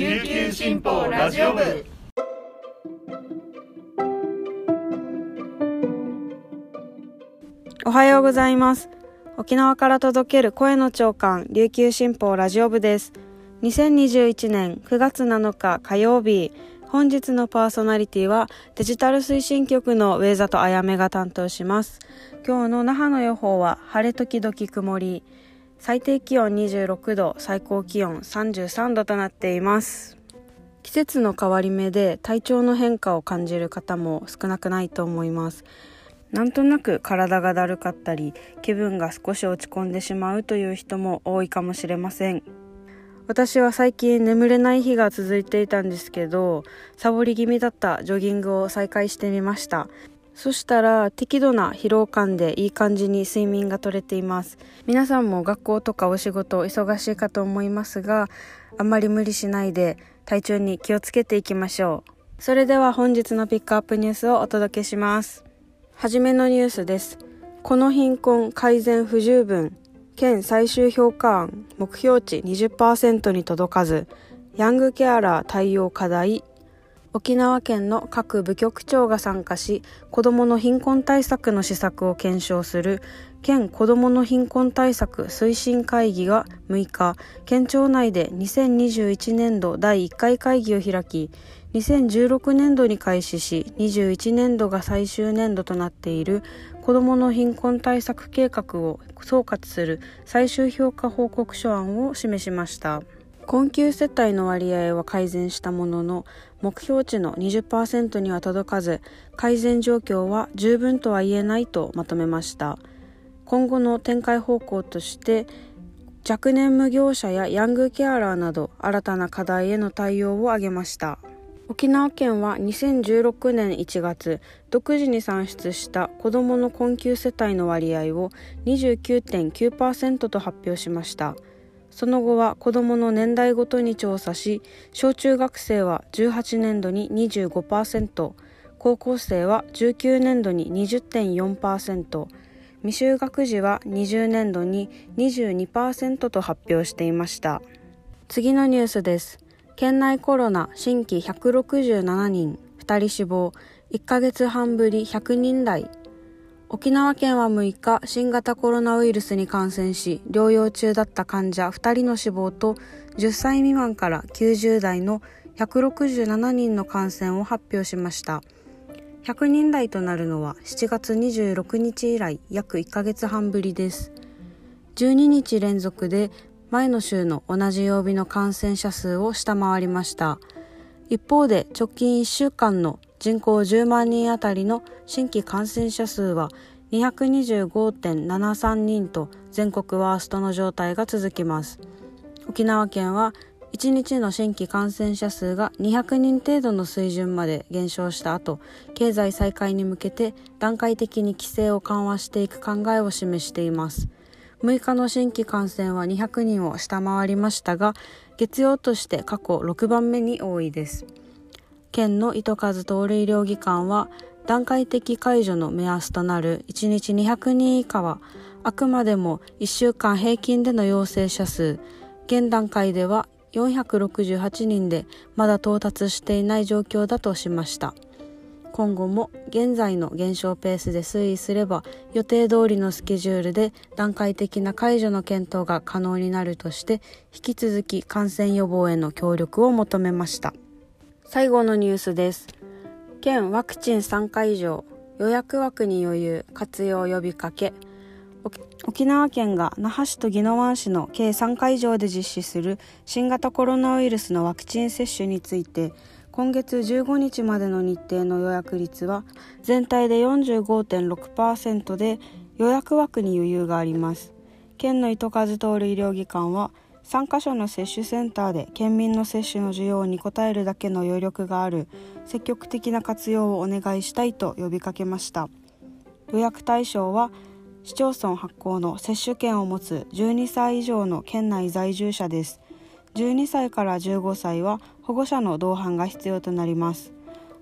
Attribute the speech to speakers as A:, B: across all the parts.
A: 琉球新報ラジオ部。
B: おはようございます。沖縄から届ける声の長官琉球新報ラジオ部です。2021年9月7日火曜日本日のパーソナリティはデジタル推進局の上里あやめが担当します。今日の那覇の予報は晴れ時々曇り。最低気温26度最高気温33度となっています。季節の変わり目で体調の変化を感じる方も少なくないと思います。なんとなく体がだるかったり気分が少し落ち込んでしまうという人も多いかもしれません。私は最近眠れない日が続いていたんですけどサボり気味だったジョギングを再開してみました。そしたら適度な疲労感でいい感じに睡眠が取れています。皆さんも学校とかお仕事忙しいかと思いますがあんまり無理しないで体調に気をつけていきましょう。それでは本日のピックアップニュースをお届けします。はじめのニュースです。この貧困改善不十分県最終評価案目標値20%に届かずヤングケアラー対応課題沖縄県の各部局長が参加し子どもの貧困対策の施策を検証する県子どもの貧困対策推進会議が6日県庁内で2021年度第1回会議を開き2016年度に開始し21年度が最終年度となっている子どもの貧困対策計画を総括する最終評価報告書案を示しました。困窮世帯の割合は改善したものの目標値の20%には届かず改善状況は十分とは言えないとまとめました。今後の展開方向として若年無業者やヤングケアラーなど新たな課題への対応を挙げました。沖縄県は2016年1月独自に算出した子どもの困窮世帯の割合を29.9%と発表しました。その後は子どもの年代ごとに調査し小中学生は18年度に25%高校生は19年度に20.4%未就学児は20年度に22%と発表していました。次のニュースです。県内コロナ新規167人2人死亡1ヶ月半ぶり100人台。沖縄県は6日、新型コロナウイルスに感染し、療養中だった患者2人の死亡と、10歳未満から90代の167人の感染を発表しました。100人台となるのは7月26日以来約1ヶ月半ぶりです。12日連続で前の週の同じ曜日の感染者数を下回りました。一方で直近1週間の人口10万人あたりの新規感染者数は225.73人と全国ワーストの状態が続きます。沖縄県は1日の新規感染者数が200人程度の水準まで減少した後経済再開に向けて段階的に規制を緩和していく考えを示しています。6日の新規感染は200人を下回りましたが月曜として過去6番目に多いです。県の糸数通る医療機関は段階的解除の目安となる1日200人以下はあくまでも1週間平均での陽性者数。現段階では468人でまだ到達していない状況だとしました。今後も現在の減少ペースで推移すれば予定通りのスケジュールで段階的な解除の検討が可能になるとして引き続き感染予防への協力を求めました。最後のニュースです。県ワクチン3回以上予約枠に余裕活用呼びかけ沖縄県が那覇市と宜野湾市の計3会場で実施する新型コロナウイルスのワクチン接種について今月15日までの日程の予約率は全体で45.6%で予約枠に余裕があります。県の糸数通る医療機関は3カ所の接種センターで県民の接種の需要に応えるだけの余力がある積極的な活用をお願いしたいと呼びかけました。予約対象は市町村発行の接種券を持つ12歳以上の県内在住者です。12歳から15歳は保護者の同伴が必要となります。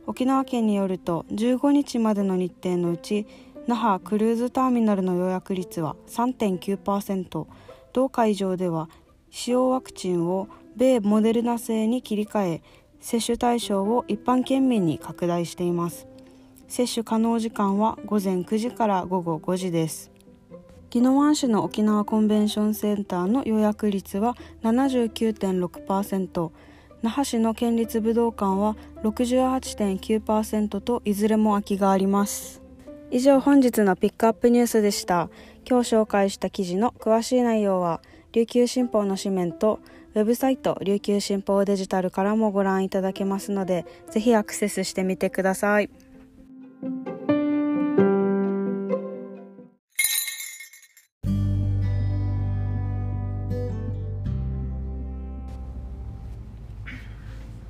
B: 沖縄県によると15日までの日程のうち那覇クルーズターミナルの予約率は3.9%同会場では使用ワクチンを米モデルナ製に切り替え接種対象を一般県民に拡大しています。接種可能時間は午前9時から午後5時です。宜野湾市の沖縄コンベンションセンターの予約率は79.6%那覇市の県立武道館は68.9%といずれも空きがあります。以上本日のピックアップニュースでした。今日紹介した記事の詳しい内容は琉球新報の紙面とウェブサイト琉球新報デジタルからもご覧いただけますのでぜひアクセスしてみてください。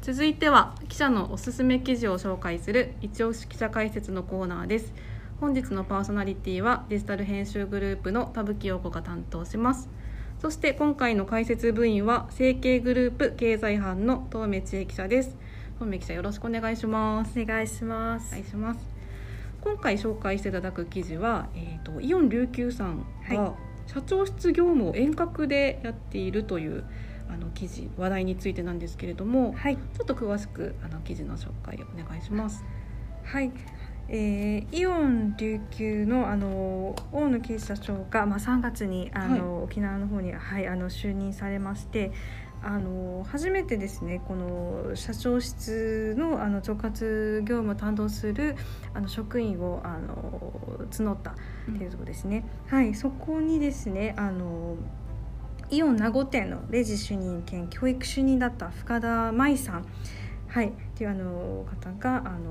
A: 続いては記者のおすすめ記事を紹介する一押し記者解説のコーナーです本日のパーソナリティはデジタル編集グループの田吹陽子が担当しますそして今回の解説部員は成形グループ経済班の東目千恵記者です。東目記者よろしくお願いします。
C: お願いします。
A: お願いします。今回紹介していただく記事は、えーと、イオン琉球さんが社長室業務を遠隔でやっているというあの記事話題についてなんですけれども、はい、ちょっと詳しくあの記事の紹介お願いします。
C: はい、えー、イオン琉球のあの大野啓社長が、まあ、3月にあの、はい、沖縄の方に、はい、あの就任されましてあの初めてですねこの社長室のあの直轄業務を担当するあの職員をあの募ったっていうところですね、うん、はいそこにですねあのイオン名護店のレジ主任兼教育主任だった深田舞さん、はい、っていうあの方があの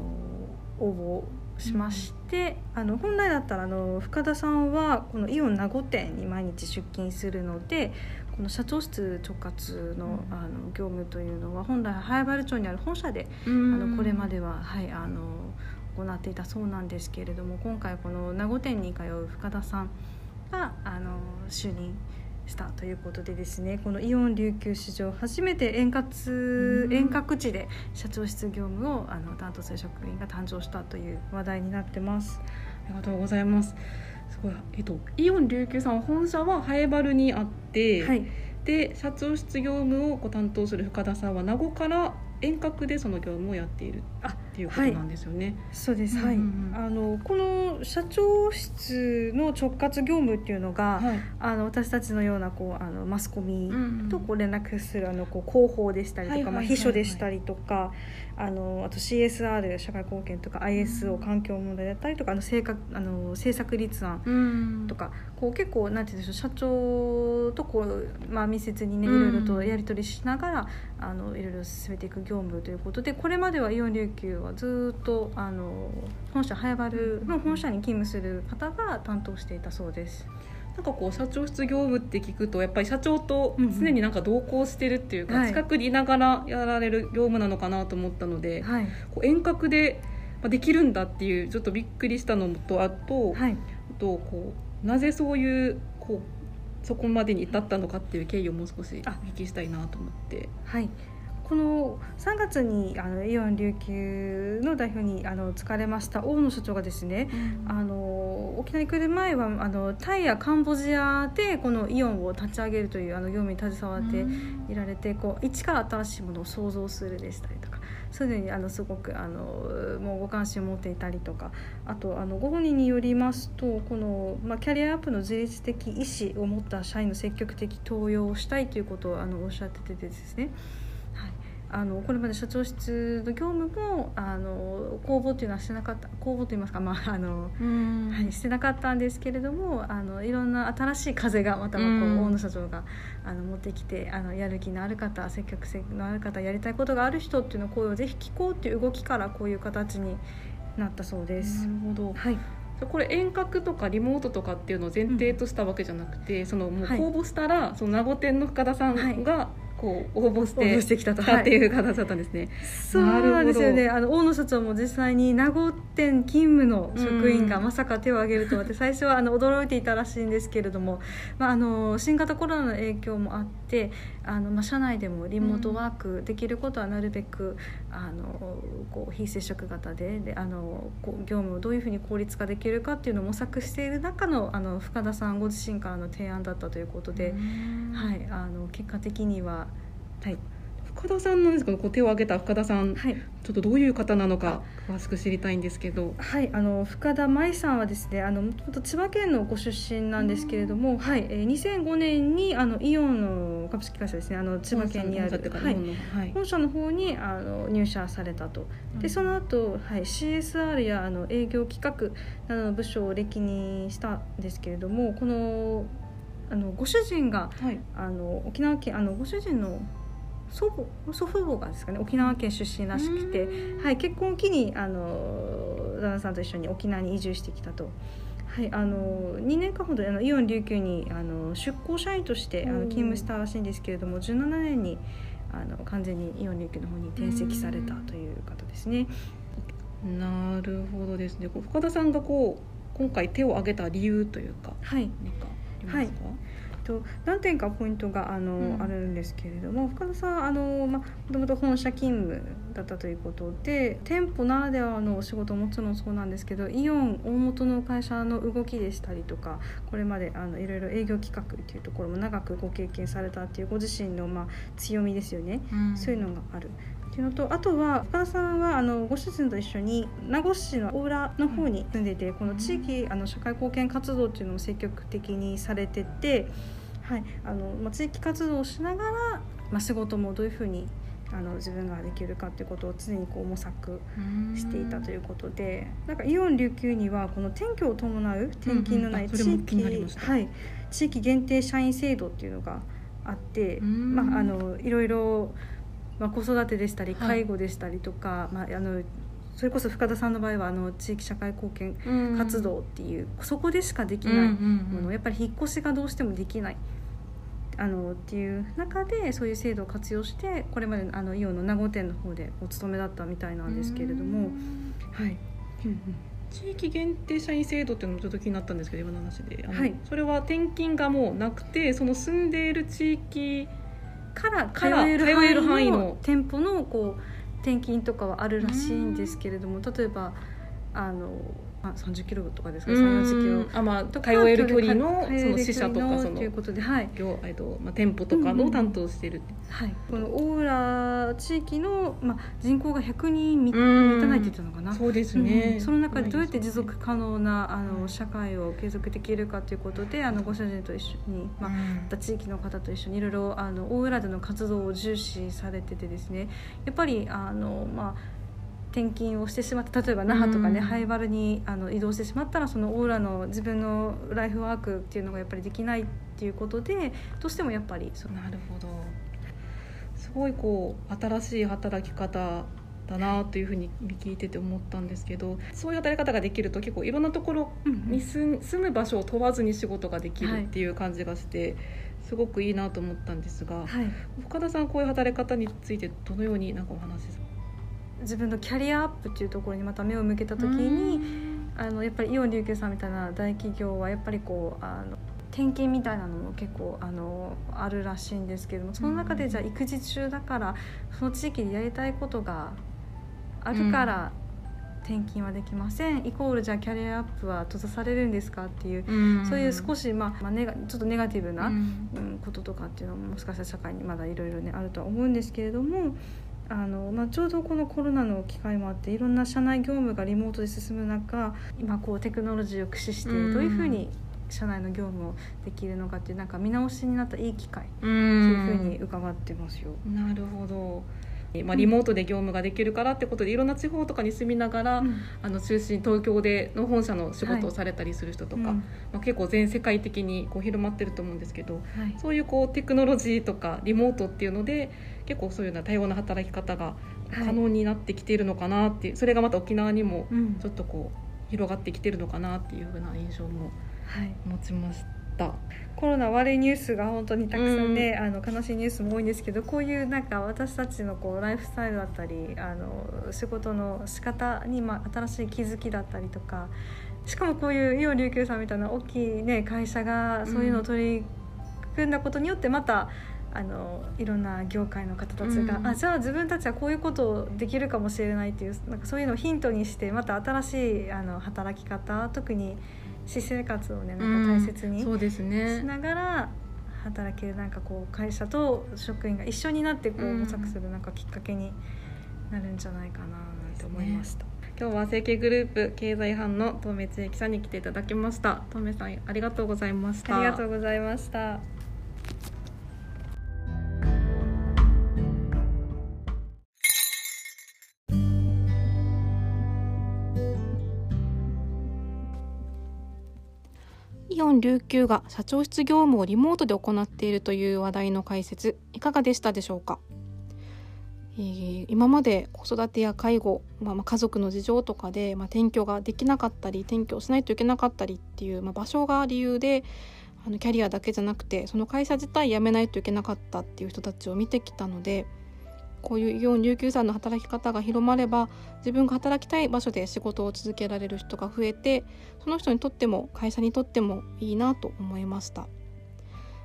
C: 応募しまして、うん、あの本来だったらあの深田さんはこのイオン名護店に毎日出勤するのでこの社長室直轄の,、あの業務というのは本来早原町にある本社で、あのこれまでは、はい、あの行っていたそうなんですけれども今回この名護店に通う深田さんがあの就任したということでですねこのイオン琉球史上初めて遠隔遠隔地で社長室業務をあの担当する職員が誕生したという話題になってます。
A: ありがとうございます。すごいえっとイオン琉球さん本社はハエバルにあって、はい、で社長室業務をこう担当する深田さんは名護から遠隔でその業務をやっているっていうことなんですよね。はい、
C: そうです、はい、あのこの社長室の直轄業務っていうのが、はい、あの私たちのようなこうあのマスコミとこう連絡するあのこう広報でしたりとか、まあ、秘書でしたりとかあのあと CSR 社会貢献とか ISO 環境問題だったりとかあの政策あの政策立案とか、こう結構なんて言うんでしょう社長とこう、まあ、密接にねいろいろとやり取りしながらあのいろいろ進めていく業務ということでこれまではイオン琉球はずっとあの本社早原の本社に勤務する方が担当していたそうです。
A: なんかこう社長室業務って聞くとやっぱり社長と常になんか同行してるっていうか、近くにいながらやられる業務なのかなと思ったので、はい、こう遠隔でできるんだっていうちょっとびっくりしたのとあと,、はい、あとこうなぜそういうこうそこまでに至ったのかっていう経緯をもう少しお聞きしたいなと思って。
C: はいこの3月にあのイオン琉球の代表にあの疲れました大野所長がですね、うん、あの沖縄に来る前はあのタイやカンボジアでこのイオンを立ち上げるというあの業務に携わっていられて、うん、こう一から新しいものを創造するでしたりとかすでにあのすごくあのもうご関心を持っていたりとかあとあのご本人によりますとこの、まあ、キャリアアップの自律的意思を持った社員の積極的登用をしたいということをあのおっしゃっててですねあのこれまで社長室の業務もあの公募というのはしてなかった公募といいますか、まああのはい、してなかったんですけれどもあのいろんな新しい風がまたこう大野社長があの持ってきてあのやる気のある方積極性のある方やりたいことがある人っていうの声をぜひ聞こうっていう動きからこういう形になったそうです。
A: なるほど、はい。これ遠隔とかリモートとかっていうのを前提としたわけじゃなくて、うん、そのもう公募したら、はい、その名護店の深田さんが、はいこう応募して応募してきたとっていう形だったんですね。
C: そうなんですよね。あの大野社長も実際に名護店勤務の職員がまさか手を挙げるとはって最初はあの驚いていたらしいんですけれども、まああの新型コロナの影響もあって、あのまあ社内でもリモートワークできることはなるべく、あのこう非接触型でであのこう業務をどういうふうに効率化できるかっていうのを模索している中のあの深田さんご自身からの提案だったということで、はいあの結果的には。
A: はい深田さんなんですけどこう手を挙げた深田さん、はい、ちょっとどういう方なのか詳しく知りたいんですけど。
C: はいあの深田舞さんはですねあのもともと千葉県のご出身なんですけれども、はいえー、2005年にあのイオンの株式会社ですねあの千葉県にあるはい、本社の方にあの入社されたと。でその後、はい CSR やあの営業企画などの部署を歴任したんですけれどもこのあのご主人が、はい、あの沖縄県あのご主人の祖母祖父母がですかね沖縄県出身らしくて、はい、結婚を機にあの旦那さんと一緒に沖縄に移住してきたと。はい、あの2年間ほどあのイオン琉球にあの出向社員としてあの勤務したらしいんですけれども17年にあの完全にイオン琉球の方に転籍されたという方ですね。
A: なるほどですね。深田さんがこう今回手を挙げた理由というか、
C: はい、何かありますか、はいと何点かポイントがあの、うん、あるんですけれども深田さんあの、ま、もともと本社勤務だったということで店舗ならではのお仕事ももちろんそうなんですけどイオン大元の会社の動きでしたりとかこれまであのいろいろ営業企画っていうところも長くご経験されたっていうご自身の、まあ、強みですよね、うん、そういうのがある。っていうのとあとは深田さんはあのご主人と一緒に名護市の大浦の方に住んでて、この地域あの社会貢献活動っていうのを積極的にされてて。はいあのまあ、地域活動をしながら、まあ、仕事もどういうふうにあの自分ができるかっていうことを常にこう模索していたということでなんかイオン琉球にはこの転居を伴う転勤のない地域、はい、地域限定社員制度っていうのがあって、まあ、あのいろいろ、まあ、子育てでしたり介護でしたりとか、はい、まあ、あのそれこそ深田さんの場合はあの地域社会貢献活動っていう、そこでしかできないもの、やっぱり引っ越しがどうしてもできない。あのっていう中でそういう制度を活用してこれまであのイオンの名護店の方でお勤めだったみたいなんですけれども、はい、
A: 地域限定社員制度っていうのもちょっと気になったんですけど今の話で、はい、それは転勤がもうなくてその住んでいる地域
C: から通える範囲の店舗のこう転勤とかはあるらしいんですけれども例えばあのあ30キロとかですか？30キロ。あまあ
A: 通える距離のその支社とかその
C: ということで、はい。
A: 業えっとまあ、店舗とかの担当してる、
C: はい、この大浦地域の、まあ、人口が100人満たないって言ったのかな？
A: そうですね、
C: うん、その中でどうやって持続可能なあの社会を継続できるかということであのご主人と一緒に、まあ、地域の方と一緒にいろいろあの大浦での活動を重視されててですね。やっぱりあのまあ転勤をしてしまった例えば那覇とかね、ハイバルにあの移動してしまったらそのオーラの自分のライフワークっていうのがやっぱりできないっていうことでどうしてもやっぱり
A: なるほど。すごいこう新しい働き方だなというふうに聞いてて思ったんですけどそういう働き方ができると結構いろんなところに住む場所を問わずに仕事ができるっていう感じがして。すごくいいなと思ったんですが、はい、深田さんこういう働き方についてどのようになんかお話し
C: 自分のキャリアアップっていうところにまた目を向けた時にあのやっぱりイオン琉球さんみたいな大企業はやっぱりこうあの転勤みたいなのも結構あのあるらしいんですけどもその中でじゃあ育児中だからその地域でやりたいことがあるから、転勤はできません。イコールじゃあキャリアアップは閉ざされるんですかっていう、うん、そういう少し、まあまあ、ネガちょっとネガティブな、うん、こととかっていうのももしかしたら社会にまだいろいろねあるとは思うんですけれどもあのまあ、ちょうどこのコロナの機会もあっていろんな社内業務がリモートで進む中今こうテクノロジーを駆使してどういうふうに社内の業務をできるのかっていうなんか見直しになったいい機会というふうに伺ってますよ。
A: なるほどまあ、リモートで業務ができるからってことでいろんな地方とかに住みながら、うん、あの中心東京での本社の仕事をされたりする人とか、はいまあ、結構全世界的にこう広まってると思うんですけど、はい、そういうこうテクノロジーとかリモートっていうので結構そういうような多様な働き方が可能になってきているのかなっていう、はい、それがまた沖縄にもちょっとこう広がってきてるのかなっていうふうな印象も持ちました。
C: コロナ悪いニュースが本当にたくさんね、うん、あの悲しいニュースも多いんですけどこういうなんか私たちのこうライフスタイルだったりあの仕事の仕方にまあ新しい気づきだったりとかしかもこういうイオン琉球さんみたいな大きい、ね、会社がそういうのを取り組んだことによってまた、あのいろんな業界の方たちが、うん、あじゃあ自分たちはこういうことできるかもしれないっていうなんかそういうのをヒントにしてまた新しいあの働き方特に私生活をねなんか大切にしながら、働けるなんかこう会社と職員が一緒になってこう模索するなんかきっかけになるんじゃないかなって思いました。
A: 今日は成形グループ経済班の東明千恵さんに来ていただきました。東明さんありがとうございました。
C: ありがとうございました
A: 琉球が社長室業務をリモートで行っているという話題の解説いかがでしたでしょうか？えー、今まで子育てや介護、まあ、まあ家族の事情とかで、まあ、転居ができなかったり転居しないといけなかったりっていう、まあ、場所が理由であのキャリアだけじゃなくてその会社自体辞めないといけなかったっていう人たちを見てきたのでこういうイオン琉球さんの働き方が広まれば自分が働きたい場所で仕事を続けられる人が増えてその人にとっても会社にとってもいいなと思いました。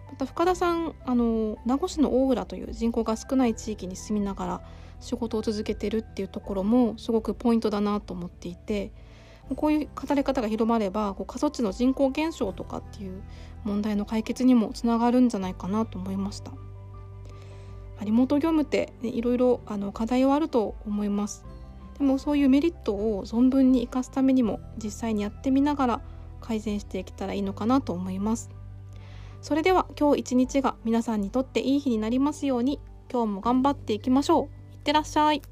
A: また深田さんあの名護市の大浦という人口が少ない地域に住みながら仕事を続けてるっていうところもすごくポイントだなと思っていてこういう語り方が広まればこう過疎地の人口減少とかっていう問題の解決にもつながるんじゃないかなと思いました。リモート業務って、ね、いろいろあの課題はあると思います。でもそういうメリットを存分に生かすためにも実際にやってみながら改善していけたらいいのかなと思います。それでは今日一日が皆さんにとっていい日になりますように今日も頑張っていきましょういってらっしゃい